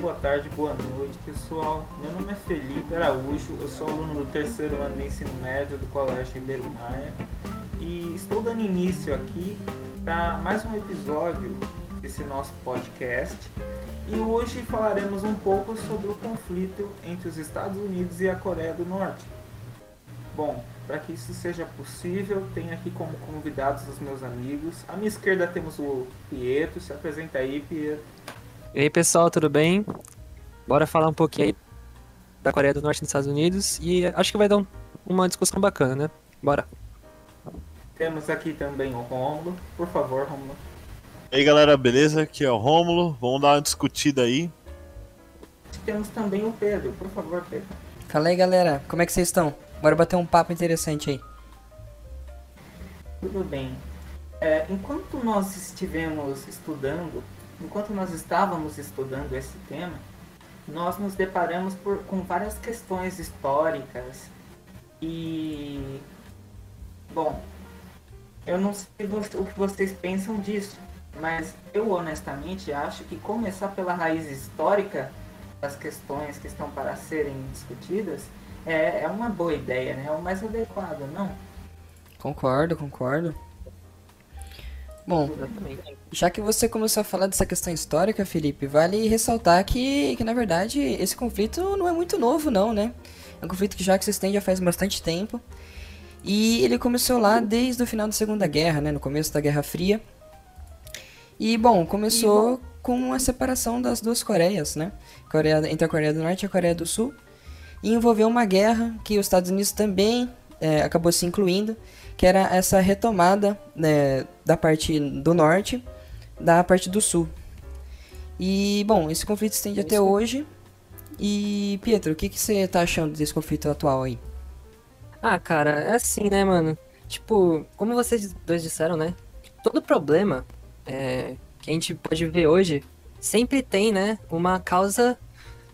boa tarde, boa noite, pessoal. Meu nome é Felipe Araújo, eu sou aluno do terceiro ano de ensino médio do Colégio Ribeiro Maia e estou dando início aqui para mais um episódio desse nosso podcast. E hoje falaremos um pouco sobre o conflito entre os Estados Unidos e a Coreia do Norte. Bom, para que isso seja possível, tenho aqui como convidados os meus amigos. À minha esquerda temos o Pietro, se apresenta aí, Pietro. E aí pessoal, tudo bem? Bora falar um pouquinho aí da Coreia do Norte e dos Estados Unidos e acho que vai dar um, uma discussão bacana, né? Bora. Temos aqui também o Rômulo. Por favor, Rômulo. E aí galera, beleza? Aqui é o Rômulo. Vamos dar uma discutida aí. Temos também o Pedro. Por favor, Pedro. Fala aí galera, como é que vocês estão? Bora bater um papo interessante aí. Tudo bem. É, enquanto nós estivemos estudando enquanto nós estávamos estudando esse tema, nós nos deparamos por, com várias questões históricas e. Bom, eu não sei o que vocês pensam disso, mas eu honestamente acho que começar pela raiz histórica das questões que estão para serem discutidas é, é uma boa ideia, né? É o mais adequado, não? Concordo, concordo. Bom, Exatamente. já que você começou a falar dessa questão histórica, Felipe, vale ressaltar que, que na verdade esse conflito não é muito novo, não, né? É um conflito que já que se estende já faz bastante tempo. E ele começou lá desde o final da Segunda Guerra, né? No começo da Guerra Fria. E, bom, começou com a separação das duas Coreias, né? Coreia, entre a Coreia do Norte e a Coreia do Sul. E envolveu uma guerra que os Estados Unidos também é, acabou se incluindo que era essa retomada né, da parte do norte da parte do sul. E, bom, esse conflito estende até hoje. E, Pietro, o que, que você tá achando desse conflito atual aí? Ah, cara, é assim, né, mano? Tipo, como vocês dois disseram, né? Todo problema é, que a gente pode ver hoje sempre tem, né, uma causa,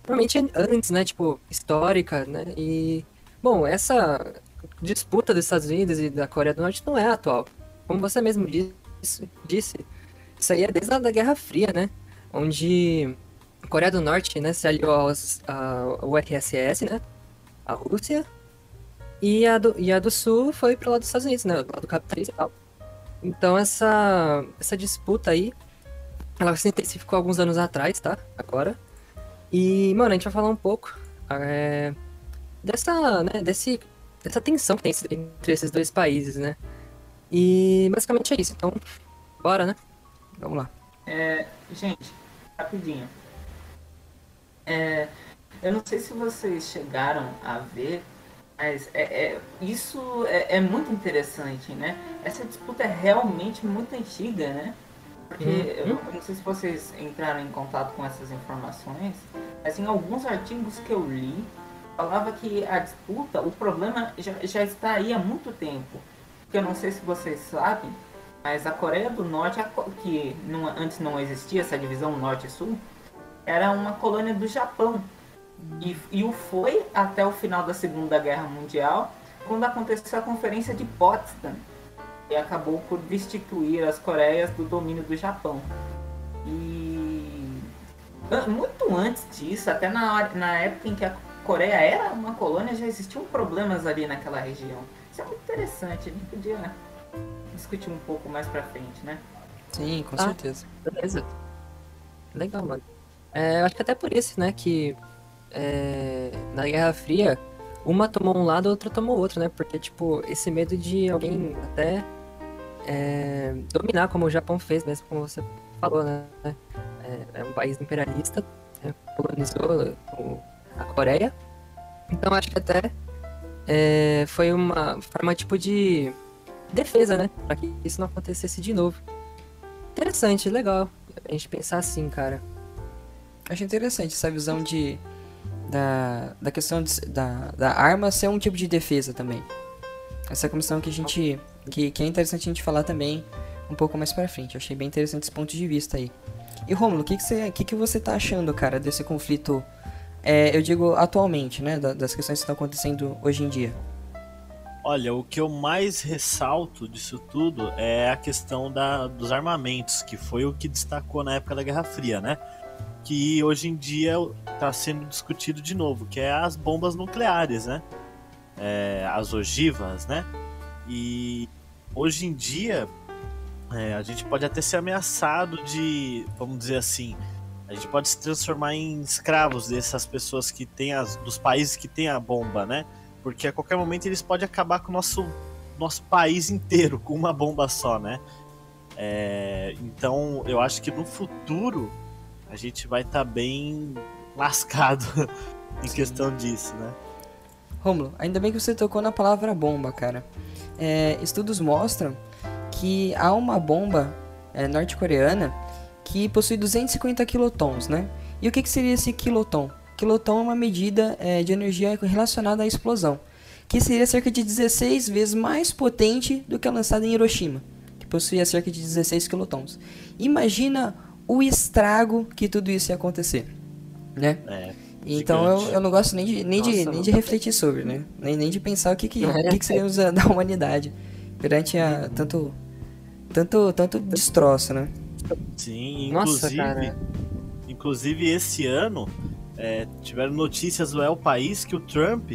provavelmente antes, né, tipo, histórica, né? E, bom, essa disputa dos Estados Unidos e da Coreia do Norte não é atual. Como você mesmo disse, disse isso aí é desde a da Guerra Fria, né? Onde a Coreia do Norte né, se aliou aos, ao URSS, né? A Rússia. E a, do, e a do Sul foi pro lado dos Estados Unidos, né? Do lado do capitalismo e tal. Então essa, essa disputa aí, ela se intensificou alguns anos atrás, tá? Agora. E, mano, a gente vai falar um pouco é, dessa, né, desse dessa tensão que tem entre esses dois países, né? E basicamente é isso. Então, bora, né? Vamos lá. É, gente, rapidinho. É, eu não sei se vocês chegaram a ver, mas é, é isso é, é, muito interessante, né? Essa disputa é realmente muito antiga, né? Porque uhum. eu não sei se vocês entraram em contato com essas informações, mas em alguns artigos que eu li, falava que a disputa, o problema já, já está aí há muito tempo. Porque eu não sei se vocês sabem, mas a Coreia do Norte, que não, antes não existia essa divisão norte e sul, era uma colônia do Japão. E, e o foi até o final da Segunda Guerra Mundial, quando aconteceu a Conferência de Potsdam, e acabou por destituir as Coreias do domínio do Japão. E muito antes disso, até na, na época em que a Coreia era uma colônia, já existiam problemas ali naquela região. Isso é muito interessante, a gente podia discutir um pouco mais pra frente, né? Sim, com ah, certeza. Beleza. Legal, mano. É, eu acho que até por isso, né, que é, na Guerra Fria, uma tomou um lado, a outra tomou outro, né? Porque, tipo, esse medo de alguém até é, dominar, como o Japão fez mesmo, como você falou, né? É, é um país imperialista, né? colonizou o, a Coreia. Então acho que até é, foi uma forma tipo de defesa, né? Pra que isso não acontecesse de novo. Interessante, legal. A gente pensar assim, cara. Acho interessante essa visão de. Da, da questão de, da, da arma ser um tipo de defesa também. Essa questão que a gente. Que, que é interessante a gente falar também um pouco mais pra frente. Eu achei bem interessante esse ponto de vista aí. E Romulo, o que, que, você, que, que você tá achando, cara, desse conflito é, eu digo atualmente, né? Das questões que estão acontecendo hoje em dia. Olha, o que eu mais ressalto disso tudo é a questão da, dos armamentos, que foi o que destacou na época da Guerra Fria, né? que hoje em dia está sendo discutido de novo, que é as bombas nucleares, né? É, as ogivas, né? E hoje em dia é, a gente pode até ser ameaçado de, vamos dizer assim, a gente pode se transformar em escravos dessas pessoas que têm as, dos países que têm a bomba, né? Porque a qualquer momento eles podem acabar com o nosso, nosso país inteiro com uma bomba só, né? É, então eu acho que no futuro a gente vai estar tá bem lascado em Sim. questão disso, né? Romulo, ainda bem que você tocou na palavra bomba, cara. É, estudos mostram que há uma bomba é, norte-coreana que possui 250 quilotons, né? E o que, que seria esse quiloton? Quiloton é uma medida é, de energia relacionada à explosão, que seria cerca de 16 vezes mais potente do que a lançada em Hiroshima, que possuía cerca de 16 quilotons. Imagina o estrago que tudo isso ia acontecer, né? É, então eu, eu não gosto nem de, nem, Nossa, de, nem de refletir sobre, né? Nem, nem de pensar o que, que, o que, que seríamos da humanidade perante a tanto tanto tanto destroço, né? Sim, inclusive, Nossa, inclusive esse ano é, tiveram notícias do El País que o Trump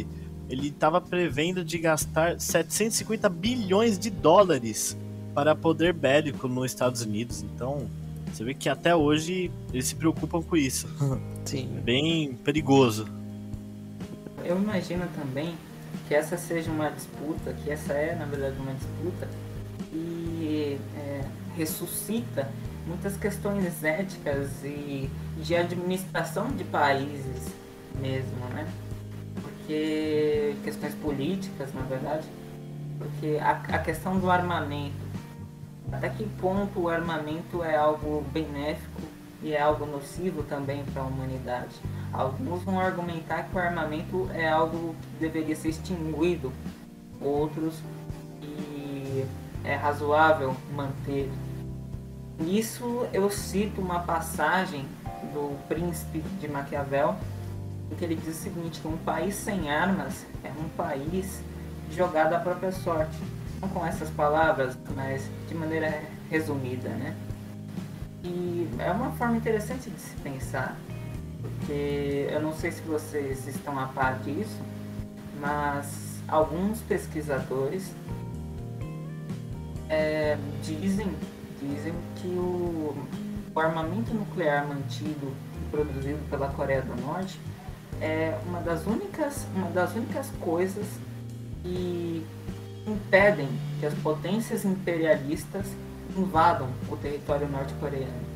ele estava prevendo de gastar 750 bilhões de dólares para poder bélico nos Estados Unidos. Então, você vê que até hoje eles se preocupam com isso. Sim. Bem perigoso. Eu imagino também que essa seja uma disputa, que essa é na verdade uma disputa que é, ressuscita muitas questões éticas e de administração de países mesmo, né? Porque questões políticas, na verdade, porque a, a questão do armamento, até que ponto o armamento é algo benéfico e é algo nocivo também para a humanidade. Alguns vão argumentar que o armamento é algo que deveria ser extinguido, outros que é razoável manter Nisso eu cito uma passagem do Príncipe de Maquiavel, em que ele diz o seguinte, que um país sem armas é um país jogado à própria sorte. Não com essas palavras, mas de maneira resumida, né? E é uma forma interessante de se pensar, porque eu não sei se vocês estão a par disso, mas alguns pesquisadores é, dizem dizem que o, o armamento nuclear mantido e produzido pela Coreia do Norte é uma das únicas, uma das únicas coisas que impedem que as potências imperialistas invadam o território norte-coreano.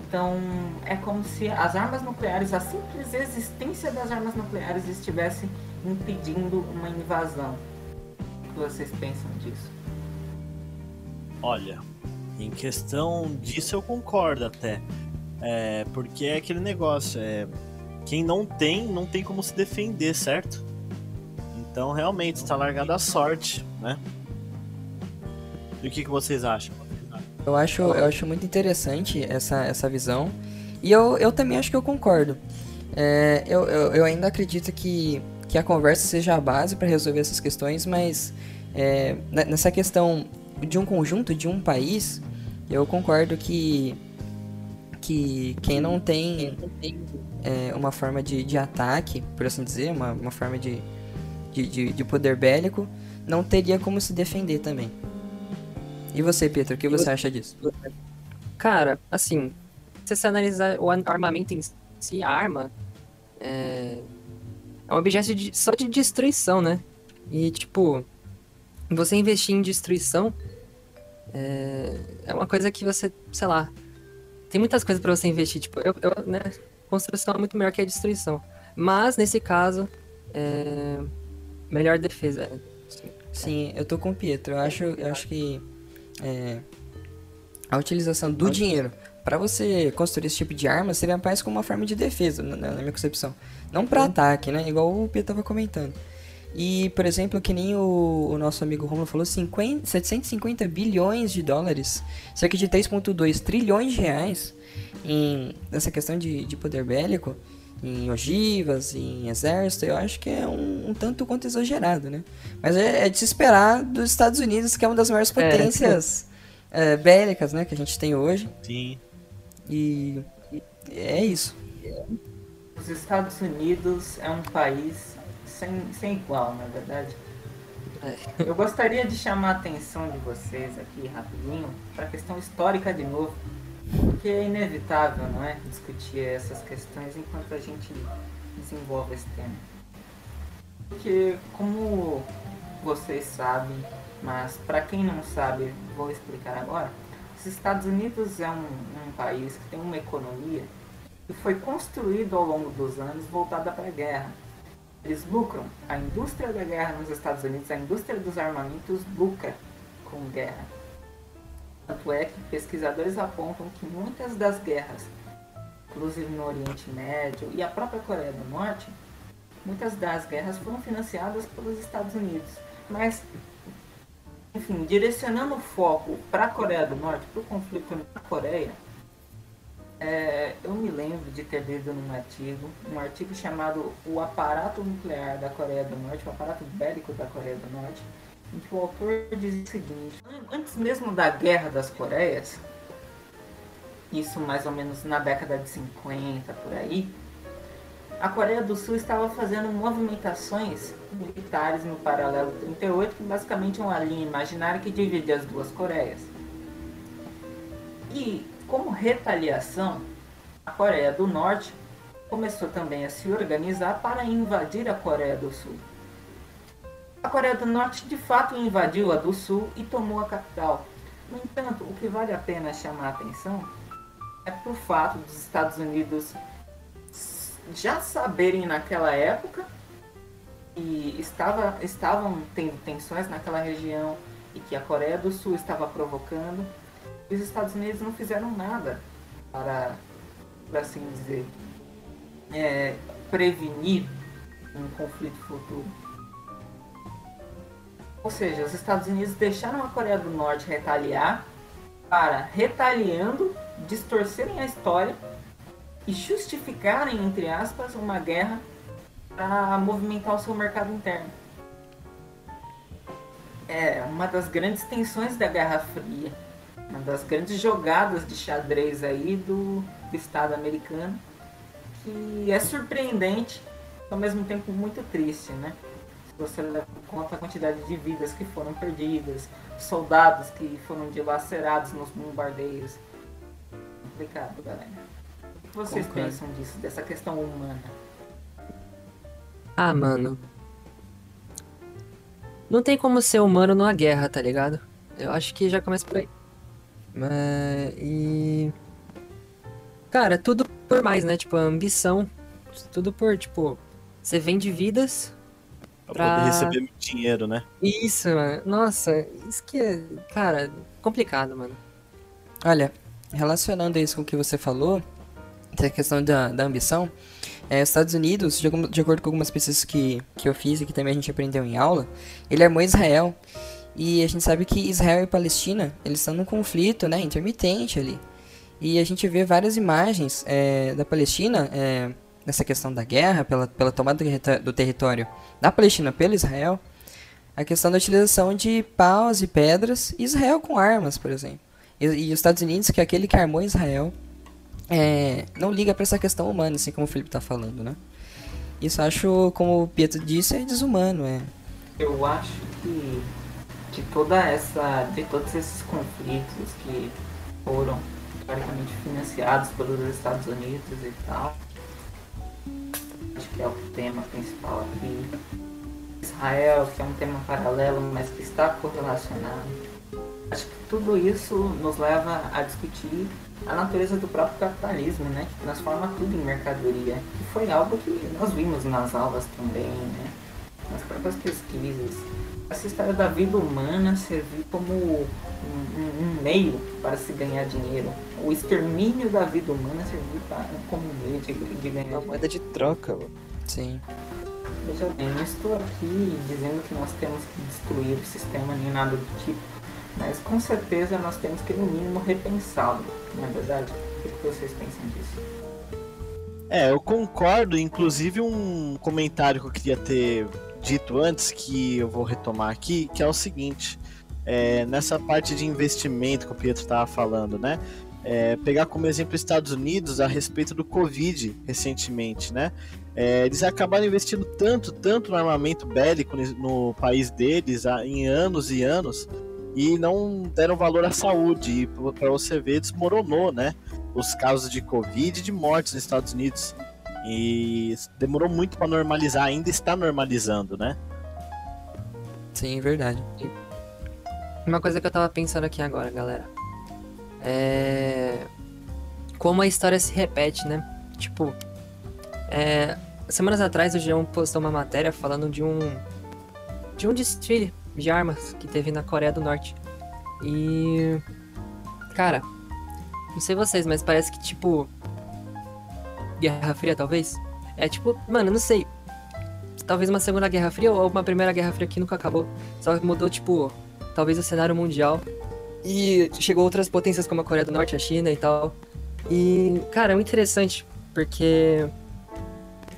Então, é como se as armas nucleares, a simples existência das armas nucleares estivesse impedindo uma invasão. O que vocês pensam disso? Olha, em questão disso eu concordo até. É, porque é aquele negócio, é, quem não tem, não tem como se defender, certo? Então realmente está largada a sorte, né? E o que, que vocês acham? Eu acho, eu acho muito interessante essa, essa visão. E eu, eu também acho que eu concordo. É, eu, eu, eu, ainda acredito que, que a conversa seja a base para resolver essas questões, mas é, nessa questão de um conjunto, de um país, eu concordo que, que quem não tem é, uma forma de, de ataque, por assim dizer, uma, uma forma de, de, de, de poder bélico, não teria como se defender também. E você, Pedro, o que você acha disso? Cara, assim, se você analisar o armamento em si, a arma é, é um objeto de, só de destruição, né? E, tipo, você investir em destruição é, é uma coisa que você, sei lá, tem muitas coisas para você investir. Tipo, eu, eu, né, construção é muito melhor que a destruição. Mas, nesse caso, é, melhor defesa. Sim. Sim, eu tô com o Pietro. Eu acho, eu acho que é, a utilização do dinheiro para você construir esse tipo de arma seria mais como uma forma de defesa, na, na minha concepção. Não para ataque, né? Igual o Pietro tava comentando. E, por exemplo, que nem o, o nosso amigo Romulo falou, 50, 750 bilhões de dólares, cerca de 3,2 trilhões de reais em, nessa questão de, de poder bélico, em ogivas, em exército, eu acho que é um, um tanto quanto exagerado, né? Mas é, é, de se esperar dos Estados Unidos, que é uma das maiores é. potências é, bélicas, né, que a gente tem hoje. Sim. E, e é isso. os Estados Unidos é um país sem, sem igual, na verdade. É. Eu gostaria de chamar a atenção de vocês aqui rapidinho para a questão histórica de novo, porque é inevitável, não é, discutir essas questões enquanto a gente desenvolve esse tema. Porque, como vocês sabem, mas para quem não sabe, vou explicar agora. Os Estados Unidos é um, um país que tem uma economia que foi construído ao longo dos anos voltada para a guerra. Eles lucram. A indústria da guerra nos Estados Unidos, a indústria dos armamentos lucra com guerra. Tanto é que pesquisadores apontam que muitas das guerras, inclusive no Oriente Médio e a própria Coreia do Norte, muitas das guerras foram financiadas pelos Estados Unidos. Mas, enfim, direcionando o foco para a Coreia do Norte, para o conflito na Coreia, é, eu me lembro de ter lido num artigo, um artigo chamado O Aparato Nuclear da Coreia do Norte, o aparato bélico da Coreia do Norte, em que o autor diz o seguinte, antes mesmo da Guerra das Coreias, isso mais ou menos na década de 50 por aí, a Coreia do Sul estava fazendo movimentações militares no paralelo 38, que basicamente é uma linha imaginária que divide as duas Coreias. E como retaliação, a Coreia do Norte começou também a se organizar para invadir a Coreia do Sul. A Coreia do Norte de fato invadiu a do Sul e tomou a capital. No entanto, o que vale a pena chamar a atenção é por fato dos Estados Unidos já saberem naquela época e estava, estavam tendo tensões naquela região e que a Coreia do Sul estava provocando os Estados Unidos não fizeram nada para, para assim dizer, é, prevenir um conflito futuro. Ou seja, os Estados Unidos deixaram a Coreia do Norte retaliar para, retaliando, distorcerem a história e justificarem, entre aspas, uma guerra para movimentar o seu mercado interno. É uma das grandes tensões da Guerra Fria uma das grandes jogadas de xadrez aí do, do Estado americano, que é surpreendente, ao mesmo tempo muito triste, né? Se você leva em conta a quantidade de vidas que foram perdidas, soldados que foram dilacerados nos bombardeios. Complicado, galera. O que vocês Concordo. pensam disso, dessa questão humana? Ah, mano. Não tem como ser humano numa guerra, tá ligado? Eu acho que já começa por aí. Mas. E. Cara, tudo por mais, né? Tipo, a ambição. Tudo por, tipo. Você vende vidas. Pra Pra- poder receber muito dinheiro, né? Isso, mano. Nossa, isso que é. Cara, complicado, mano. Olha, relacionando isso com o que você falou, essa questão da, da ambição, é, os Estados Unidos, de, de acordo com algumas pesquisas que, que eu fiz e que também a gente aprendeu em aula, ele armou Israel. E a gente sabe que Israel e Palestina, eles estão num conflito, né, intermitente ali. E a gente vê várias imagens é, da Palestina, é, nessa questão da guerra, pela, pela tomada do território da Palestina pelo Israel, a questão da utilização de paus e pedras, Israel com armas, por exemplo. E, e os Estados Unidos, que é aquele que armou Israel, é, não liga pra essa questão humana, assim como o Felipe tá falando, né? Isso acho, como o Pietro disse, é desumano, é. Eu acho que de toda essa, de todos esses conflitos que foram teoricamente financiados pelos Estados Unidos e tal, acho que é o tema principal aqui. Israel, que é um tema paralelo, mas que está correlacionado. Acho que tudo isso nos leva a discutir a natureza do próprio capitalismo, né? Que transforma tudo em mercadoria. Que foi algo que nós vimos nas aulas também, né? Nas próprias pesquisas. Essa história da vida humana servir como um, um- um meio para se ganhar dinheiro. O extermínio da vida humana servir para, como um meio de, de ganhar É uma moeda de troca, mano. Sim. Veja bem, não estou aqui dizendo que nós temos que destruir o sistema nem nada do tipo, mas com certeza nós temos que, no mínimo, repensá-lo, não é verdade? O que vocês pensam disso? É, eu concordo. Inclusive, um comentário que eu queria ter dito antes, que eu vou retomar aqui, que é o seguinte: é, nessa parte de investimento que o Pietro estava falando, né? é, pegar como exemplo os Estados Unidos a respeito do Covid recentemente, né? É, eles acabaram investindo tanto, tanto no armamento bélico no país deles em anos e anos e não deram valor à saúde. E para você ver, desmoronou, né? Os casos de Covid e de mortes nos Estados Unidos. E demorou muito para normalizar, ainda está normalizando, né? Sim, verdade. Uma coisa que eu tava pensando aqui agora, galera. É. Como a história se repete, né? Tipo. É... Semanas atrás o João postou uma matéria falando de um. De um desfile de armas que teve na Coreia do Norte. E. Cara. Não sei vocês, mas parece que, tipo. Guerra Fria, talvez? É tipo, mano, não sei. Talvez uma Segunda Guerra Fria ou uma Primeira Guerra Fria que nunca acabou. Só mudou, tipo, talvez o cenário mundial. E chegou outras potências como a Coreia do Norte, a China e tal. E, cara, é muito interessante, porque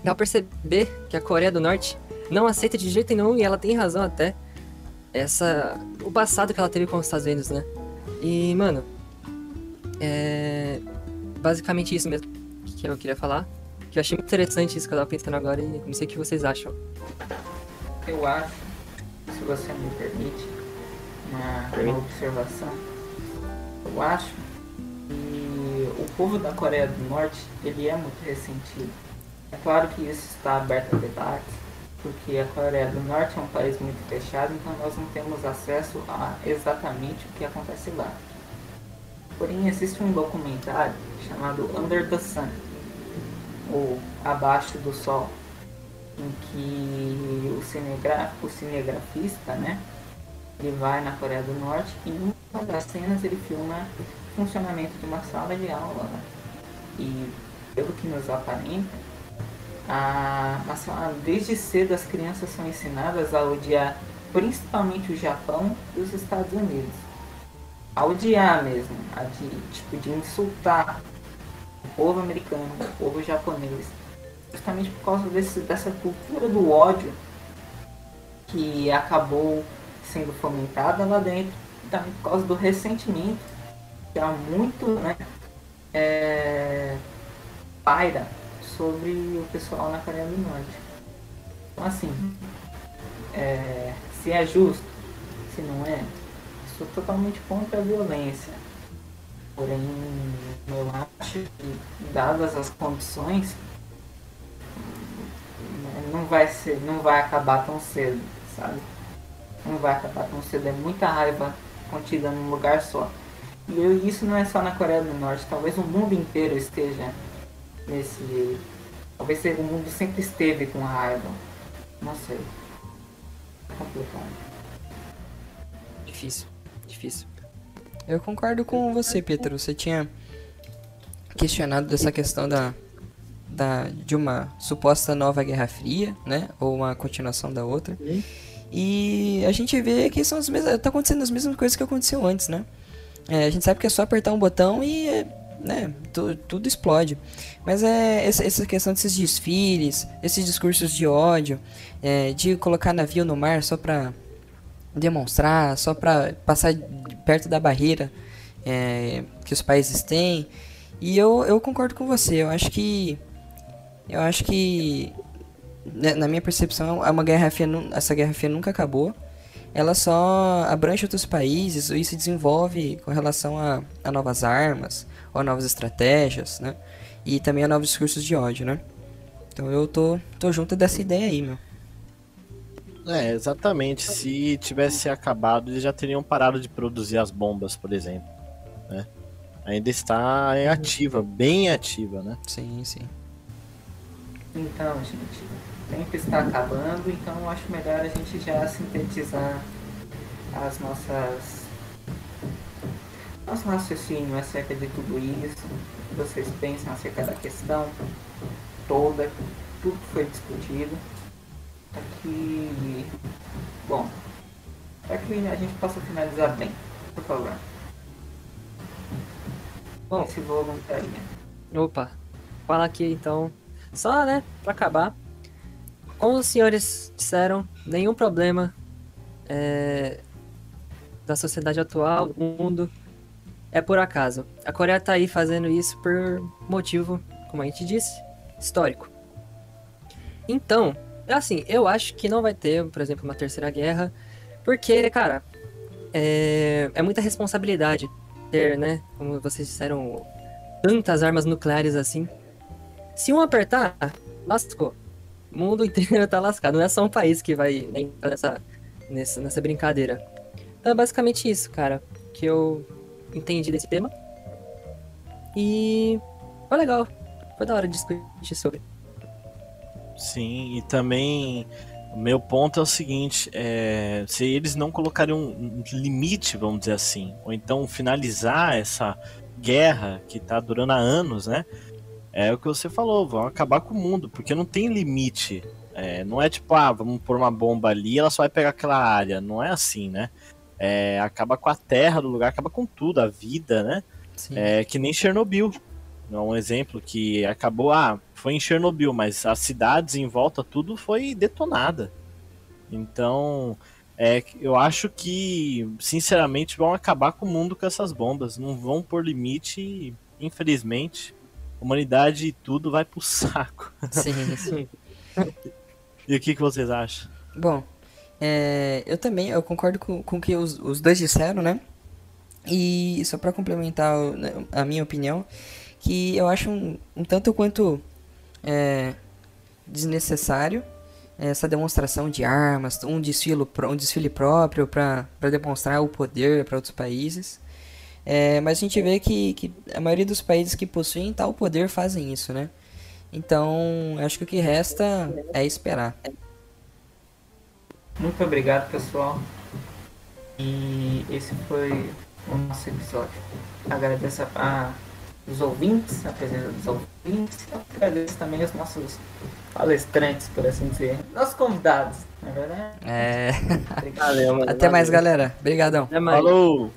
dá pra perceber que a Coreia do Norte não aceita de jeito nenhum, e ela tem razão até, essa o passado que ela teve com os Estados Unidos, né? E, mano, é basicamente isso mesmo que eu queria falar. Que eu achei muito interessante isso que eu tava pensando agora e não sei o que vocês acham. Eu acho, se você me permite, uma, uma observação. Eu acho que o povo da Coreia do Norte, ele é muito ressentido. É claro que isso está aberto a debate, porque a Coreia do Norte é um país muito fechado, então nós não temos acesso a exatamente o que acontece lá. Porém, existe um documentário chamado Under the Sun, ou Abaixo do Sol, em que o, cinegra o cinegrafista, né, ele vai na Coreia do Norte e em uma das cenas ele filma o funcionamento de uma sala de aula. Né? E pelo que nos aparenta, a, a, desde cedo as crianças são ensinadas a odiar principalmente o Japão e os Estados Unidos. A odiar mesmo, a de, tipo, de insultar o povo americano, o povo japonês. Justamente por causa desse, dessa cultura do ódio que acabou sendo fomentada lá dentro, também por causa do ressentimento que há muito né, é, paira sobre o pessoal na Coreia do Norte. Então assim, é, se é justo, se não é, sou totalmente contra a violência. Porém, eu acho que dadas as condições, não vai ser, não vai acabar tão cedo, sabe? Não vai acabar tão cedo, é muita raiva contida num lugar só. E eu, isso não é só na Coreia do Norte, talvez o mundo inteiro esteja nesse. Talvez o mundo sempre esteve com raiva. Não sei. É complicado. Difícil, difícil. Eu concordo com você, Pedro. Você tinha questionado dessa questão da, da de uma suposta nova Guerra Fria, né? Ou uma continuação da outra. E a gente vê que são as mesmas, tá acontecendo as mesmas coisas que aconteceu antes, né? É, a gente sabe que é só apertar um botão e né, tu, tudo explode. Mas é essa, essa, questão desses desfiles, esses discursos de ódio, é, de colocar navio no mar só pra demonstrar, só pra passar perto da barreira é, que os países têm. E eu, eu concordo com você, eu acho que. Eu acho que. Né, na minha percepção, é uma guerra fria, essa guerra fria nunca acabou ela só abrange outros países e se desenvolve com relação a, a novas armas, ou a novas estratégias, né? E também a novos discursos de ódio, né? Então eu tô, tô junto dessa ideia aí, meu. É, exatamente. Se tivesse acabado, eles já teriam parado de produzir as bombas, por exemplo. Né? Ainda está em ativa, bem ativa, né? Sim, sim. Então, gente, o tempo está acabando, então eu acho melhor a gente já sintetizar as nossas nosso raciocínio acerca de tudo isso, o que vocês pensam acerca da questão toda, tudo que foi discutido, para que, bom, para que a gente possa finalizar bem, por favor. Bom, esse voluntário. Opa, fala aqui então, só né, para acabar. Como os senhores disseram, nenhum problema é, da sociedade atual, do mundo, é por acaso. A Coreia tá aí fazendo isso por motivo, como a gente disse, histórico. Então, assim, eu acho que não vai ter, por exemplo, uma terceira guerra, porque, cara, é, é muita responsabilidade ter, né, como vocês disseram, tantas armas nucleares assim. Se um apertar, lascou. O mundo inteiro tá lascado. Não é só um país que vai entrar nessa, nessa, nessa brincadeira. Então é basicamente isso, cara, que eu entendi desse tema. E foi legal. Foi da hora de discutir sobre. Sim, e também o meu ponto é o seguinte: é, se eles não colocarem um limite, vamos dizer assim, ou então finalizar essa guerra que está durando há anos, né? É o que você falou, vão acabar com o mundo, porque não tem limite. É, não é tipo, ah, vamos pôr uma bomba ali ela só vai pegar aquela área. Não é assim, né? É, acaba com a terra do lugar, acaba com tudo, a vida, né? Sim. É que nem Chernobyl. É um exemplo que acabou, ah, foi em Chernobyl, mas as cidades em volta, tudo foi detonada. Então, é, eu acho que, sinceramente, vão acabar com o mundo com essas bombas. Não vão por limite e, infelizmente, a humanidade e tudo vai pro saco. Sim, sim. e o que, que vocês acham? Bom, é, eu também eu concordo com, com o que os, os dois disseram, né? E só para complementar né, a minha opinião, que eu acho um, um tanto quanto é, desnecessário essa demonstração de armas, um desfile, um desfile próprio para demonstrar o poder para outros países. É, mas a gente vê que, que a maioria dos países que possuem tal poder fazem isso, né? Então, acho que o que resta é esperar. Muito obrigado, pessoal. E esse foi o nosso episódio. Agradeço a os ouvintes, a presença dos ouvintes. Agradeço também os nossos palestrantes, por assim dizer. Nossos convidados, não é verdade? É. Valeu, mano. Até mais, galera. Obrigadão. Até mais. Falou!